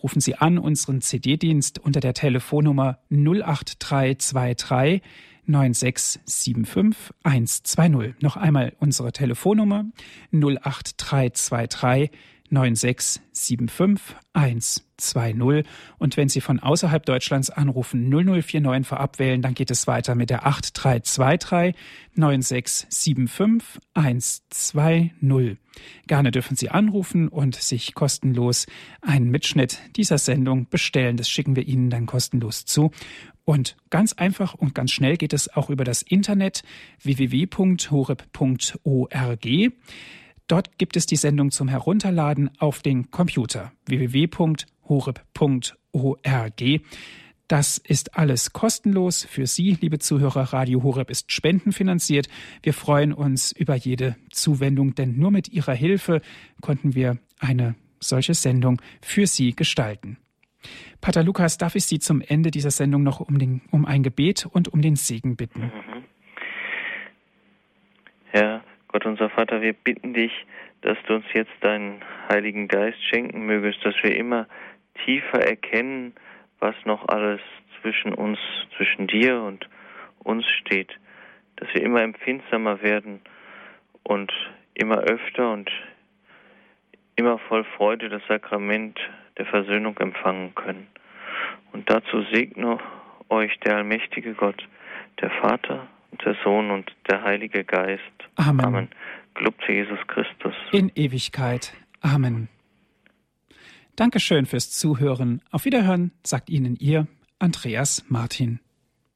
Rufen Sie an unseren CD-Dienst unter der Telefonnummer 08323 9675 120. Noch einmal unsere Telefonnummer 08323 9675 120. Und wenn Sie von außerhalb Deutschlands anrufen, 0049 vorab wählen, dann geht es weiter mit der 8323 9675 120. Gerne dürfen Sie anrufen und sich kostenlos einen Mitschnitt dieser Sendung bestellen. Das schicken wir Ihnen dann kostenlos zu. Und ganz einfach und ganz schnell geht es auch über das Internet www.horeb.org. Dort gibt es die Sendung zum Herunterladen auf den Computer www.horeb.org. Das ist alles kostenlos für Sie, liebe Zuhörer. Radio Horeb ist spendenfinanziert. Wir freuen uns über jede Zuwendung, denn nur mit Ihrer Hilfe konnten wir eine solche Sendung für Sie gestalten. Pater Lukas, darf ich Sie zum Ende dieser Sendung noch um, den, um ein Gebet und um den Segen bitten? Mhm. Herr Gott, unser Vater, wir bitten dich, dass du uns jetzt deinen Heiligen Geist schenken mögest, dass wir immer tiefer erkennen, was noch alles zwischen uns, zwischen dir und uns steht, dass wir immer empfindsamer werden und immer öfter und immer voll Freude das Sakrament der Versöhnung empfangen können. Und dazu segne euch der allmächtige Gott, der Vater und der Sohn und der Heilige Geist. Amen. Amen. Zu Jesus Christus. In Ewigkeit. Amen. Dankeschön fürs Zuhören. Auf Wiederhören sagt Ihnen Ihr Andreas Martin.